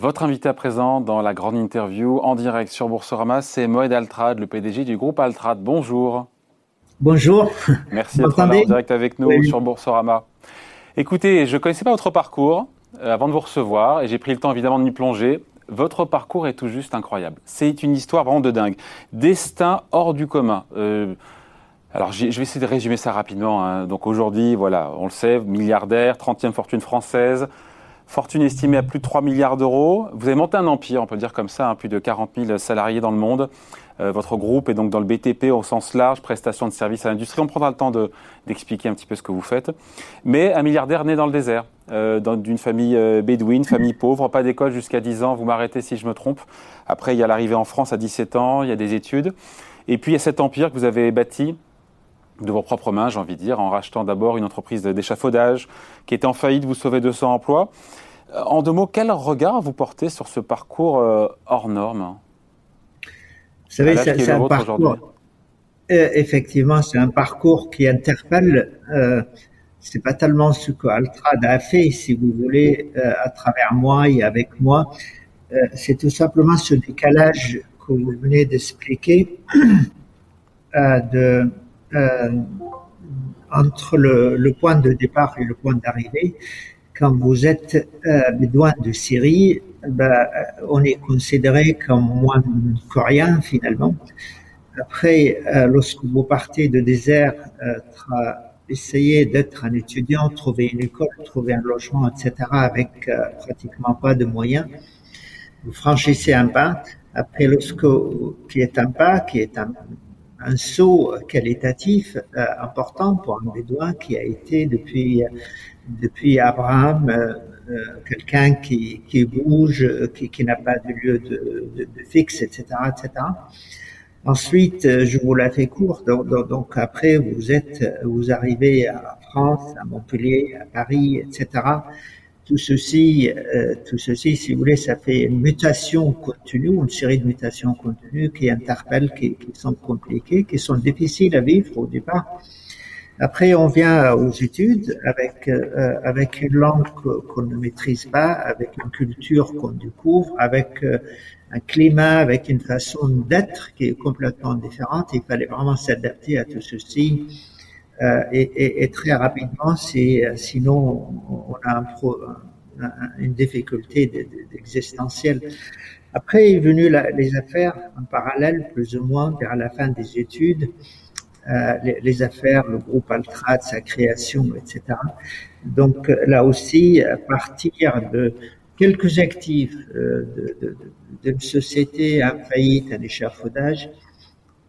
Votre invité à présent dans la grande interview en direct sur Boursorama, c'est Moed Altrad, le PDG du groupe Altrad. Bonjour. Bonjour. Merci d'être en direct avec nous sur Boursorama. Écoutez, je ne connaissais pas votre parcours euh, avant de vous recevoir et j'ai pris le temps évidemment de m'y plonger. Votre parcours est tout juste incroyable. C'est une histoire vraiment de dingue. Destin hors du commun. Euh, alors, je vais essayer de résumer ça rapidement. Hein. Donc aujourd'hui, voilà, on le sait, milliardaire, 30e fortune française, fortune estimée à plus de 3 milliards d'euros. Vous avez monté un empire, on peut le dire comme ça, hein, plus de 40 000 salariés dans le monde. Euh, votre groupe est donc dans le BTP au sens large, prestation de services à l'industrie. On prendra le temps d'expliquer un petit peu ce que vous faites. Mais un milliardaire né dans le désert, euh, d'une famille euh, bédouine, famille pauvre, pas d'école jusqu'à 10 ans, vous m'arrêtez si je me trompe. Après, il y a l'arrivée en France à 17 ans, il y a des études. Et puis, il y a cet empire que vous avez bâti de vos propres mains, j'ai envie de dire, en rachetant d'abord une entreprise d'échafaudage qui était en faillite, vous sauvez 200 emplois. Euh, en deux mots, quel regard vous portez sur ce parcours euh, hors norme? Vous savez, c'est un parcours. Euh, effectivement, c'est un parcours qui interpelle. Euh, c'est pas tellement ce que Altrad a fait, si vous voulez, à travers moi et avec moi. c'est tout simplement ce décalage que vous venez d'expliquer de entre le, le, point de départ et le point d'arrivée. Quand vous êtes euh, bédouin de Syrie, ben, euh, on est considéré comme moins rien finalement. Après, euh, lorsque vous partez de désert, euh, essayer d'être un étudiant, trouver une école, trouver un logement, etc., avec euh, pratiquement pas de moyens, vous franchissez un pas. Après, lorsque qui est un pas, qui est un, un saut qualitatif euh, important pour un Bédouin qui a été depuis depuis Abraham euh, euh, quelqu'un qui, qui bouge, qui, qui n'a pas de lieu de, de, fixe, etc., etc. Ensuite, je vous la fais court. Donc, donc, donc, après, vous êtes, vous arrivez à France, à Montpellier, à Paris, etc tout ceci, euh, tout ceci, si vous voulez, ça fait une mutation continue, une série de mutations continues qui interpellent, qui, qui sont compliquées, qui sont difficiles à vivre au départ. Après, on vient aux études avec euh, avec une langue qu'on ne maîtrise pas, avec une culture qu'on découvre, avec euh, un climat, avec une façon d'être qui est complètement différente. Il fallait vraiment s'adapter à tout ceci et, et, très rapidement, euh, sinon on a une difficulté existentielle. Après est venu les affaires en parallèle, plus ou moins vers la fin des études, euh, les, affaires, le groupe Altrat, sa création, etc. Donc là aussi, à partir de quelques actifs euh, d'une société en faillite, un échafaudage,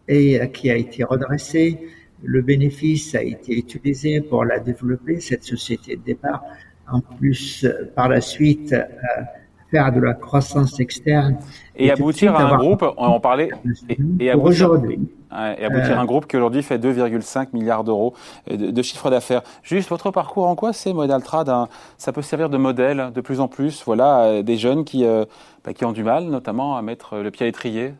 et euh, qui a été redressée, le bénéfice a été utilisé pour la développer, cette société de départ. En plus, par la suite, euh, faire de la croissance externe. Et, aboutir à un groupe, on parlait, et, aboutir, aujourd'hui. Et aboutir à un groupe qui aujourd'hui fait 2,5 milliards d'euros de, chiffre d'affaires. Juste votre parcours en quoi c'est Model Trad Ça peut servir de modèle de plus en plus, voilà, des jeunes qui, euh, bah, qui ont du mal, notamment à mettre le pied à l'étrier?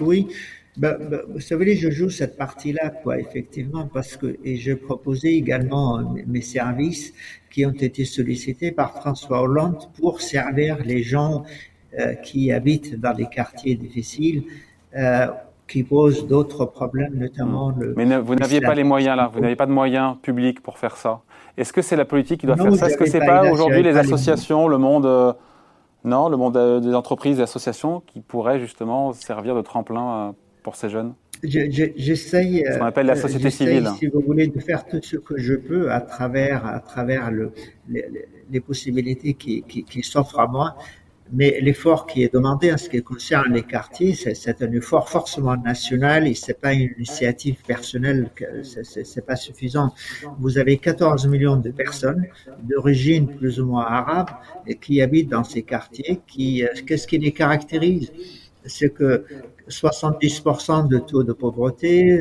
Oui, ben, ben, vous savez, je joue cette partie-là, quoi, effectivement, parce que et je proposais également euh, mes services qui ont été sollicités par François Hollande pour servir les gens euh, qui habitent dans les quartiers difficiles, euh, qui posent d'autres problèmes, notamment le. Mais vous n'aviez pas les moyens là, vous n'avez pas de moyens publics pour faire ça. Est-ce que c'est la politique qui doit faire ça? Est-ce que c'est pas, pas aujourd'hui les associations, le monde non, le monde des entreprises, des associations qui pourraient justement servir de tremplin pour ces jeunes J'essaye. Ce qu'on appelle la société civile. Si vous voulez, de faire tout ce que je peux à travers, à travers le, les, les, possibilités qui, qui, qui s'offrent à moi. Mais l'effort qui est demandé en ce qui concerne les quartiers, c'est un effort forcément national et c'est pas une initiative personnelle, c'est pas suffisant. Vous avez 14 millions de personnes d'origine plus ou moins arabe qui habitent dans ces quartiers. Qui, euh, qu'est-ce qui les caractérise? C'est que 70% de taux de pauvreté,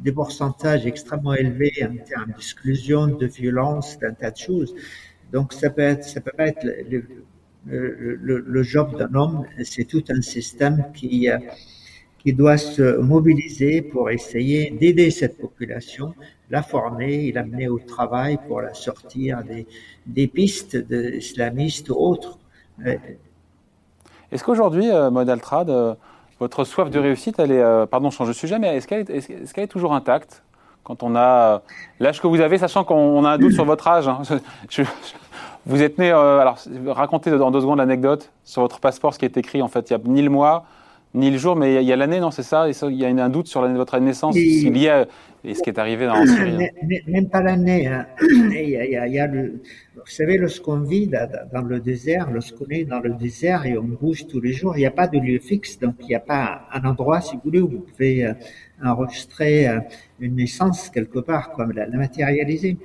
des pourcentages extrêmement élevés en termes d'exclusion, de violence, d'un tas de choses. Donc ça peut être, ça peut pas être le, le, le, job d'un homme, c'est tout un système qui qui doit se mobiliser pour essayer d'aider cette population, la former et l'amener au travail pour la sortir des, des pistes d'islamistes ou autres Est-ce qu'aujourd'hui, Modaltrad, votre soif de réussite, elle est, pardon, je change de sujet, mais est-ce qu'elle est, toujours intacte quand on a l'âge que vous avez, sachant qu'on a un doute sur votre âge hein, Vous êtes né, alors racontez dans deux secondes l'anecdote sur votre passeport, ce qui est écrit en fait, il y a ni le mois, ni le jour, mais il y a l'année, non, c'est ça? Il y a un doute sur votre naissance, c'est lié à ce qui est arrivé dans Syrie. Même pas l'année. Hein. Il y a, le, vous savez, lorsqu'on vit dans le désert, lorsqu'on est dans le désert et on bouge tous les jours, il n'y a pas de lieu fixe, donc il n'y a pas un endroit, si vous voulez, où vous pouvez euh, enregistrer euh, une naissance quelque part, comme la matérialiser.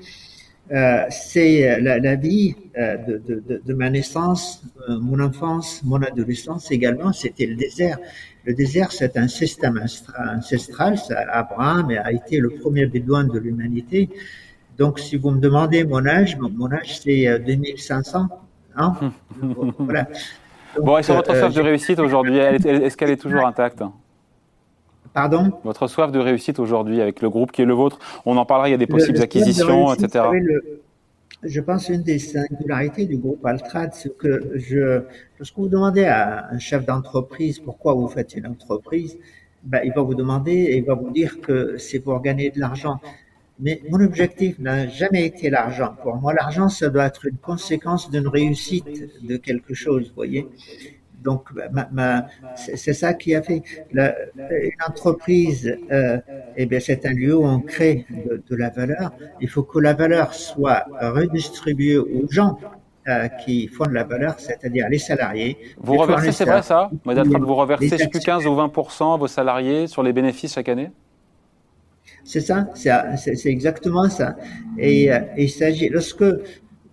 Euh, c'est euh, la, la, vie euh, de, de, de, ma naissance, euh, mon enfance, mon adolescence également, c'était le désert. Le désert, c'est un système ancestral. Ça, Abraham a été le premier bédouin de l'humanité. Donc, si vous me demandez mon âge, mon, âge, c'est 2500 ans. voilà. bon, et sur votre soif de réussite aujourd'hui, est-ce qu'elle est toujours intacte? Pardon Votre soif de réussite aujourd'hui avec le groupe qui est le vôtre, on en parlera, il y a des possibles acquisitions, etc. je pense une des singularités du groupe Altrad, c'est que je, lorsque vous demandez à un chef d'entreprise pourquoi vous faites une entreprise, ben, il va vous demander et il va vous dire que c'est pour gagner de l'argent. Mais mon objectif n'a jamais été l'argent. Pour moi, l'argent, ça doit être une conséquence d'une réussite de quelque chose, vous voyez. Donc, c'est ça qui a fait. La, une entreprise, euh, eh bien, c'est un lieu où on crée de, la valeur. Il faut que la valeur soit redistribuée aux gens euh, qui font de la valeur, c'est-à-dire les salariés. Vous reversez, c'est vrai ça, Madame vous reversez plus 15 ou 20 à vos salariés sur les bénéfices chaque année? C'est ça, c'est exactement ça. Et euh, il s'agit, lorsque,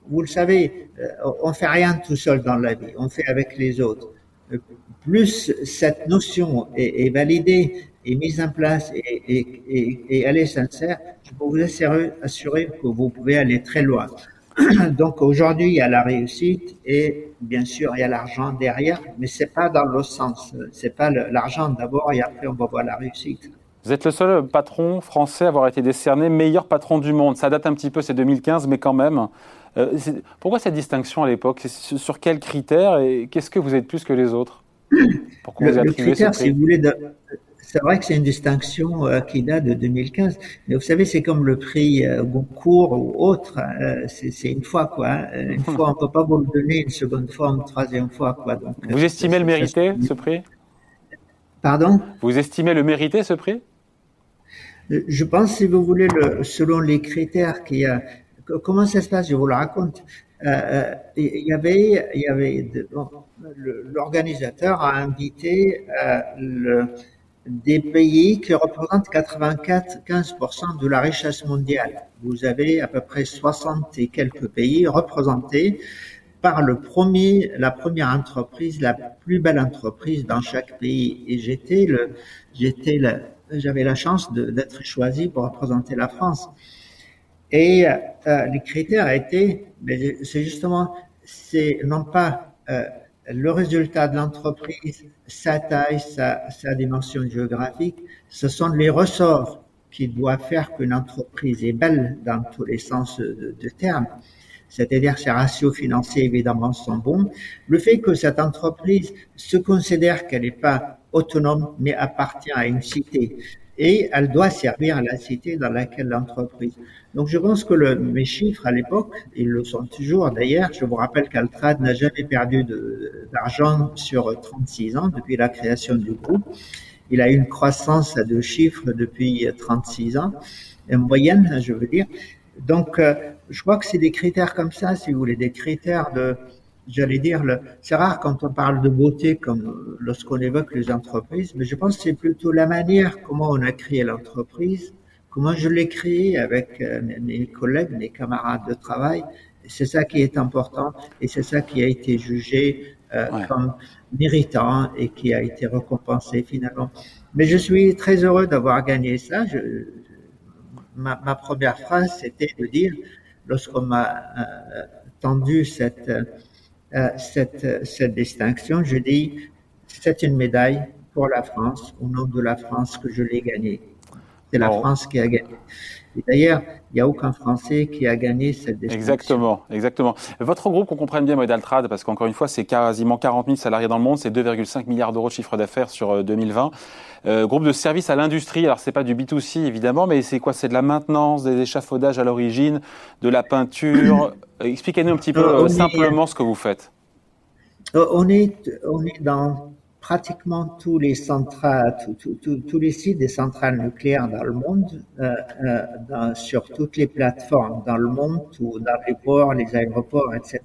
vous le savez, on fait rien tout seul dans la vie, on fait avec les autres plus cette notion est, validée, est mise en place et, et, et, elle est sincère, je peux vous assurer, que vous pouvez aller très loin. Donc aujourd'hui, il y a la réussite et bien sûr, il y a l'argent derrière, mais c'est pas dans le sens. C'est pas l'argent d'abord et après on va voir la réussite. Vous êtes le seul patron français à avoir été décerné meilleur patron du monde. Ça date un petit peu, c'est 2015, mais quand même. Euh, pourquoi cette distinction à l'époque? Sur quels critères et qu'est-ce que vous êtes plus que les autres? Pourquoi vous critère, si vous voulez, c'est vrai que c'est une distinction euh, qui date de 2015, mais vous savez, c'est comme le prix euh, Goncourt ou autre, c'est une fois quoi. Hein. Une fois, on peut pas vous le donner une seconde fois, une troisième fois quoi. Donc, vous estimez le mériter ce prix? Pardon? Vous estimez le mériter ce prix? Je pense, si vous voulez, le, selon les critères qu'il y a comment ça se passe? Je vous le raconte. Euh, euh il y avait, y avait l'organisateur a invité euh, le, des pays qui représentent 95% de la richesse mondiale. Vous avez à peu près 60 et quelques pays représentés par le premier, la première entreprise, la plus belle entreprise dans chaque pays. Et j'étais le, j'étais j'avais la chance d'être choisi pour représenter la France. Et euh, les critères étaient, c'est justement, c'est non pas euh, le résultat de l'entreprise, sa taille, sa, dimension géographique, ce sont les ressorts qui doivent faire qu'une entreprise est belle dans tous les sens de terme. C'est-à-dire ses ratios financiers évidemment sont bons. Le fait que cette entreprise se considère qu'elle n'est pas autonome mais appartient à une cité et elle doit servir la cité dans laquelle l'entreprise. Donc je pense que le, mes chiffres à l'époque, ils le sont toujours d'ailleurs, je vous rappelle qu'Altrad n'a jamais perdu d'argent sur 36 ans depuis la création du groupe. Il a une croissance à deux chiffres depuis 36 ans, en moyenne, je veux dire. Donc euh, je crois que c'est des critères comme ça, si vous voulez, des critères de, j'allais dire, c'est rare quand on parle de beauté comme lorsqu'on évoque les entreprises, mais je pense que c'est plutôt la manière comment on a créé l'entreprise, comment je l'ai créé avec euh, mes collègues, mes camarades de travail. C'est ça qui est important et c'est ça qui a été jugé euh, comme méritant et qui a été récompensé finalement. Mais je suis très heureux d'avoir gagné ça. Je, ma, ma, première phrase, c'était de dire, lorsqu'on m'a euh, tendu cette euh, cette, cette distinction, je dis c'est une médaille pour la France, au nom de la France que je l'ai gagnée. C'est la France qui a gagné. D'ailleurs, il n'y a aucun Français qui a gagné cette distinction. Exactement, exactement. Votre groupe, qu'on comprenne bien, Modaltrad, parce qu'encore une fois, c'est quasiment 40 000 salariés dans le monde, c'est 2,5 milliards d'euros de chiffre d'affaires sur 2020. Euh, euh, groupe de services à l'industrie, alors c'est pas du B2C évidemment, mais c'est quoi? C'est de la maintenance, des échafaudages à l'origine, de la peinture. Expliquez-nous un petit peu euh, simplement ce que vous faites. On est, on est dans pratiquement tous les sites des centrales nucléaires dans le monde, euh, euh, sur toutes les plateformes dans le monde, ou dans les ports, les aéroports, etc.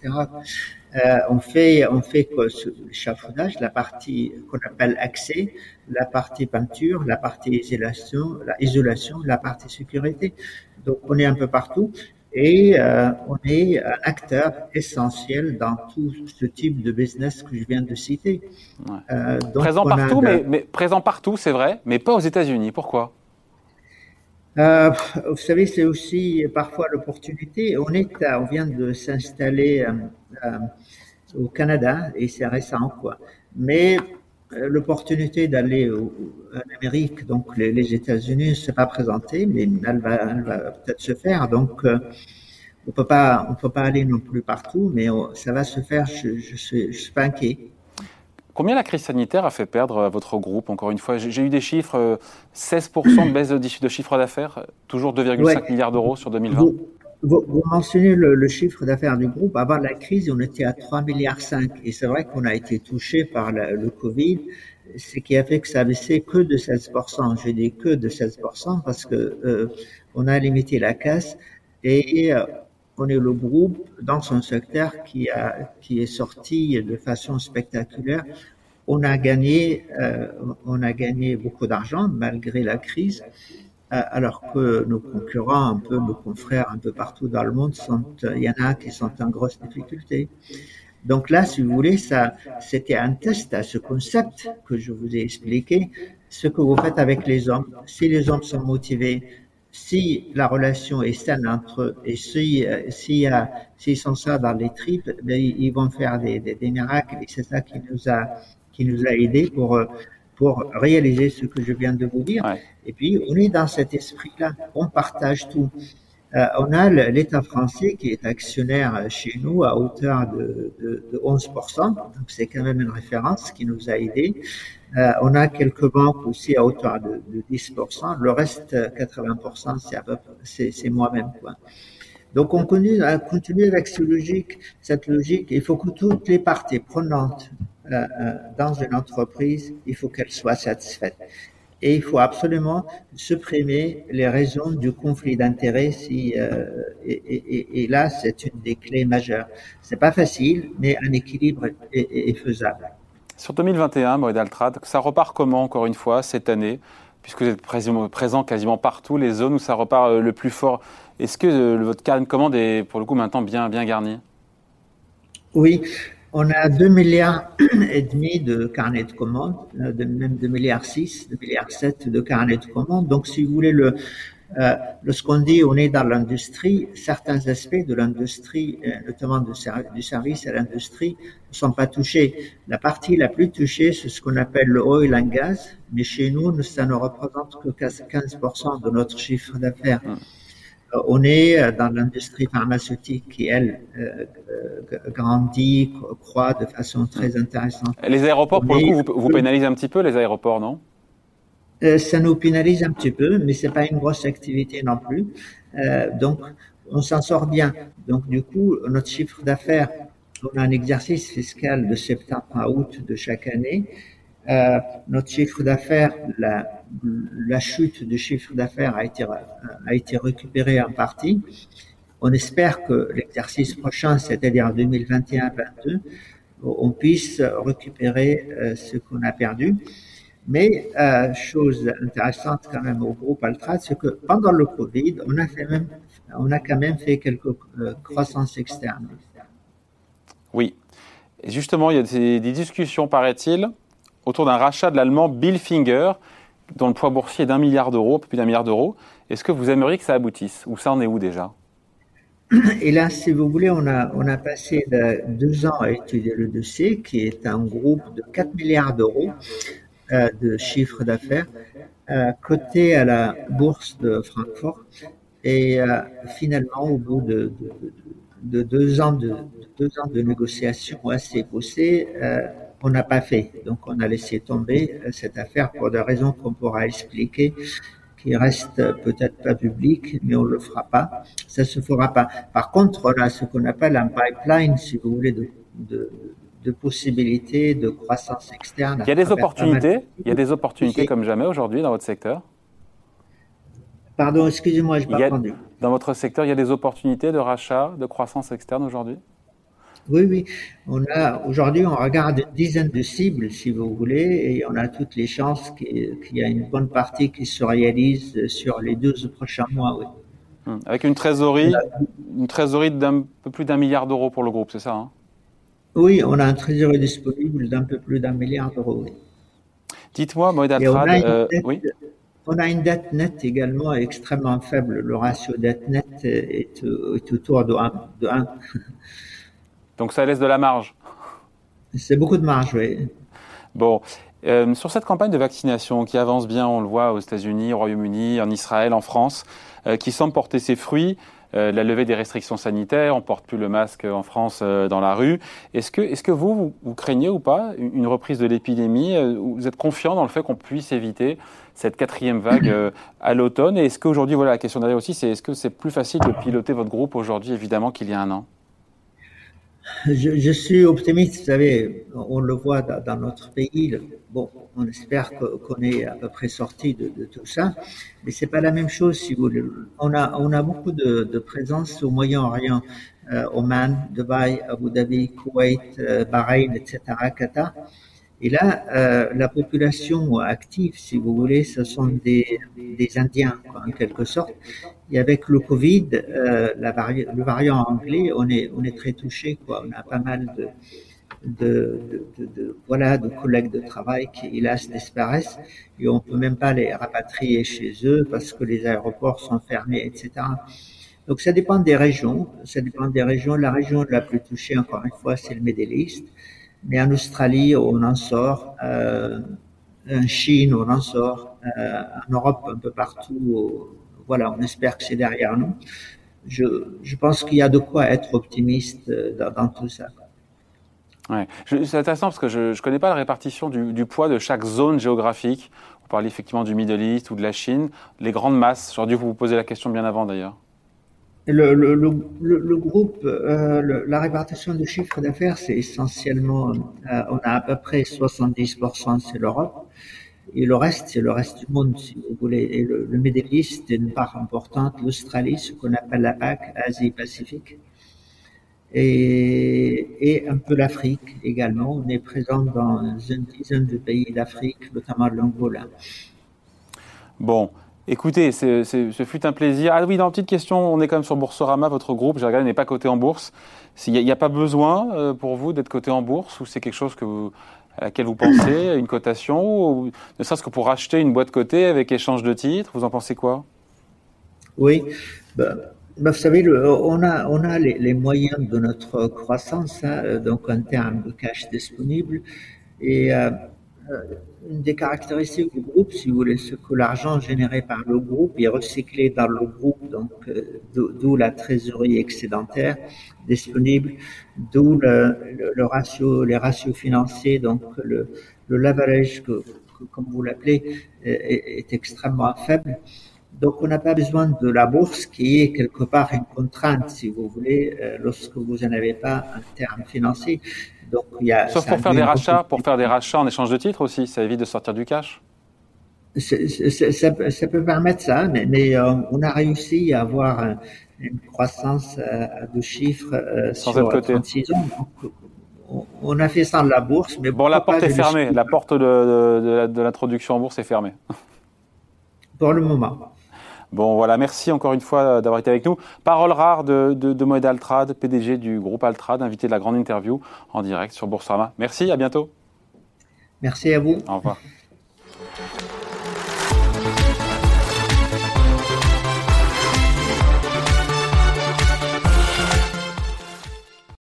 Euh, on fait, on fait l'échafaudage, la partie qu'on appelle accès, la partie peinture, la partie isolation, la isolation, la partie sécurité. Donc on est un peu partout et euh, on est un acteur essentiel dans tout ce type de business que je viens de citer. Euh, présent partout, mais, présent partout, c'est vrai, mais pas aux États-Unis. Pourquoi? Euh, Vous savez, c'est aussi parfois l'opportunité. On est, on vient de s'installer au Canada et c'est récent, quoi. Mais euh, l'opportunité d'aller en Amérique, donc les, les États-Unis, ne s'est pas présentée, mais elle va, va peut-être se faire. Donc, euh, on peut pas, on peut pas aller non plus partout, mais ça va se faire. Je, je, suis, je suis pas inquiet. Combien la crise sanitaire a fait perdre votre groupe Encore une fois, j'ai eu des chiffres 16% de baisse de chiffre d'affaires, toujours 2,5 milliards d'euros sur 2020. Vous, vous mentionnez le, le chiffre d'affaires du groupe. Avant la crise, on était à 3 milliards 5. Et c'est vrai qu'on a été touché par le Covid, ce qui a fait que ça a baissé que de 16%. J'ai dit que de 16% parce que euh, on a limité la casse et euh, on est le groupe dans son secteur qui a qui est sorti de façon spectaculaire. On a gagné, euh, on a gagné beaucoup d'argent malgré la crise. Euh, alors que nos concurrents, un peu nos confrères un peu partout dans le monde, sont, il y en a qui sont en grosse difficulté. Donc là, si vous voulez, ça, c'était un test à ce concept que je vous ai expliqué, ce que vous faites avec les hommes. Si les hommes sont motivés, si la relation est saine entre eux et si, euh, si euh, s'ils sont ça dans les tripes, ben, ils vont faire des, des, des miracles et c'est ça qui nous a qui nous a aidé pour pour réaliser ce que je viens de vous dire. Et puis, on est dans cet esprit-là, on partage tout. Euh, on a l'État français qui est actionnaire chez nous à hauteur de, de, de 11%, donc c'est quand même une référence qui nous a aidés. Euh, on a quelques banques aussi à hauteur de, de 10%, le reste 80% c'est c'est moi-même quoi. Donc on continue, on continue avec cette logique, cette logique. Il faut que toutes les parties prenantes dans une entreprise, il faut qu'elle soit satisfaite. Et il faut absolument supprimer les raisons du conflit d'intérêts. Si, euh, et, et, et, là, c'est une des clés majeures. C'est pas facile, mais un équilibre est, est faisable. Sur 2021, Maurice Altrad, ça repart comment encore une fois cette année, puisque vous êtes présent quasiment partout, les zones où ça repart le plus fort. Est-ce que votre carnet de commande est pour le coup maintenant bien bien garni? Oui, on a 2 milliards et demi de carnets de commandes, euh, même 2 milliards 6, 2 milliards 7 de carnets de commandes. Donc, si vous voulez, le, euh, ce qu'on dit, on est dans l'industrie. Certains aspects de l'industrie, euh, notamment du, service à l'industrie, ne sont pas touchés. La partie la plus touchée, c'est ce qu'on appelle le oil and gas. Mais chez nous, ça ne représente que 15% de notre chiffre d'affaires. Euh, on est euh, dans l'industrie pharmaceutique qui, elle, euh, grandit, croît de façon très intéressante. Les aéroports, pour le coup, vous, vous pénalisez un petit peu, les aéroports, non? Ça nous pénalise un petit peu, mais c'est pas une grosse activité non plus. donc, on s'en sort bien. Donc, du coup, notre chiffre d'affaires, on a un exercice fiscal de septembre à août de chaque année. Euh, notre chiffre d'affaires, la, chute du chiffre d'affaires a été, a été récupérée en partie. On espère que l'exercice prochain, c'est-à-dire 2021-2022, on puisse récupérer euh, ce qu'on a perdu. Mais euh, chose intéressante quand même au groupe Altrad, c'est que pendant le Covid, on a, quand même fait quelques euh, croissances externes. Oui. Justement, il y a des discussions, paraît-il, autour d'un rachat de l'allemand Bill Finger, dont le poids boursier est d'un milliard d'euros, plus d'un milliard d'euros. Est-ce que vous aimeriez que ça aboutisse? Ou ça en est où déjà? Et là, si vous voulez, on a, on a passé deux ans à étudier le dossier, qui est un groupe de 4 milliards d'euros euh, de chiffre d'affaires. coté à la bourse de Francfort. Et finalement, au bout de, de, deux ans de, deux ans de négociations assez poussées, on n'a pas fait. Donc, on a laissé tomber cette affaire pour des raisons qu'on pourra expliquer qui reste peut-être pas public, mais on le fera pas. Ça se fera pas. Par contre, on a ce qu'on appelle un pipeline, si vous voulez, de, de, de possibilités de croissance externe. Il y a des opportunités. Il y a des opportunités comme jamais aujourd'hui dans votre secteur. Pardon, excusez-moi, je n'ai pas entendu. Dans votre secteur, il y a des opportunités de rachat, de croissance externe aujourd'hui? Oui, oui. On a aujourd'hui, on regarde une dizaine de cibles, si vous voulez, et on a toutes les chances qu'il y a une bonne partie qui se réalise sur les 12 prochains mois. Oui. Hum. Avec une trésorerie, une trésorerie d'un peu plus d'un milliard d'euros pour le groupe, c'est ça hein? Oui, on a un trésorerie disponible d'un peu plus d'un milliard d'euros. Dites-moi, Altrad, euh, oui? on a une dette nette également extrêmement faible. Le ratio dette nette est, autour de 1. De 1. Donc ça laisse de la marge. C'est beaucoup de marge, oui. Bon, euh, sur cette campagne de vaccination qui avance bien, on le voit aux États-Unis, au Royaume-Uni, en Israël, en France, euh, qui semble porter ses fruits. Euh, la levée des restrictions sanitaires, on porte plus le masque en France dans la rue. Est-ce que, est-ce que vous, vous, craignez ou pas une reprise de l'épidémie Vous êtes confiant dans le fait qu'on puisse éviter cette quatrième vague à l'automne? Et est-ce qu'aujourd'hui, voilà, la question derrière aussi, c'est est-ce que c'est plus facile de piloter votre groupe aujourd'hui, évidemment, qu'il y a un an? Je, je, suis optimiste, vous savez, on le voit dans, notre pays. Bon, on espère qu'on est à peu près sorti de, de, tout ça, mais c'est pas la même chose. Si vous voulez. On a, on a beaucoup de, de présence au Moyen-Orient, euh, Oman, Dubaï, Abu Dhabi, Koweït, euh, Bahreïn, etc., Qatar. Et là, euh, la population active, si vous voulez, ce sont des, des Indiens, en quelque sorte. Et avec le Covid, euh, la vari le variant anglais, on est, on est très touché. Quoi. On a pas mal de, de, de, de, voilà, de collègues de travail qui, hélas, disparaissent et on peut même pas les rapatrier chez eux parce que les aéroports sont fermés, etc. Donc ça dépend des régions. Ça dépend des régions. La région la plus touchée, encore une fois, c'est le East. Mais en Australie, on en sort. Euh, en Chine, on en sort. Euh, en Europe, un peu partout. Voilà, on espère que c'est derrière nous. Je, je pense qu'il y a de quoi être optimiste euh, dans, tout ça. Ouais. C'est intéressant parce que je ne connais pas la répartition du, du, poids de chaque zone géographique. Vous parlez effectivement du Middle East ou de la Chine, les grandes masses. J'aurais dû vous poser la question bien avant d'ailleurs. Le, groupe, euh, la répartition du chiffre d'affaires, c'est essentiellement, euh, on a à peu près 70%, c'est l'Europe, et le reste, c'est le reste du monde, si vous voulez. Et le, le Middle est une part importante, l'Australie, ce qu'on appelle la PAC, Asie-Pacifique, et, et un peu l'Afrique également. On est présent dans une dizaine de pays d'Afrique, notamment l'Angola. Bon, Écoutez, ce fut un plaisir. Ah oui, dans une petite question, on est quand même sur Boursorama, votre groupe, j'ai regardé, n'est pas coté en bourse. Il n'y a, pas besoin euh, pour vous d'être coté en bourse ou c'est quelque chose à laquelle vous pensez, une cotation, ou ne serait-ce que pour acheter une boîte cotée avec échange de titres, vous en pensez quoi? Oui, bah, bah, vous savez, on a, les, moyens de notre croissance, hein, donc en termes de cash disponible, et euh, une des caractéristiques du groupe, si vous voulez, c'est que l'argent généré par le groupe est recyclé dans le groupe, donc euh, d'où la trésorerie excédentaire disponible, d'où le, ratio, les ratios financiers, donc le, le leverage, comme vous l'appelez, est, est, extrêmement faible. Donc, on n'a pas besoin de la bourse qui est quelque part une contrainte, si vous voulez, euh, lorsque vous n'en avez pas en termes financiers. Donc, il y a, Sauf pour faire des rachats, pour faire des rachats en échange de titres aussi, ça évite de sortir du cash. ça, ça, peut permettre ça, mais, mais euh, on a réussi à avoir une croissance euh, deux chiffres euh, Sans sur côté. 36 ans. on, on, a fait ça de la bourse, mais bon, la porte est fermée. La porte de, de, de l'introduction en bourse est fermée. Pour le moment. Bon, voilà, merci encore une fois d'avoir été avec nous. Parole rare de, de, de Moed Altrad, PDG du groupe Altrad, invité de la grande interview en direct sur Boursorama. Merci, à bientôt. Merci à vous. Au revoir.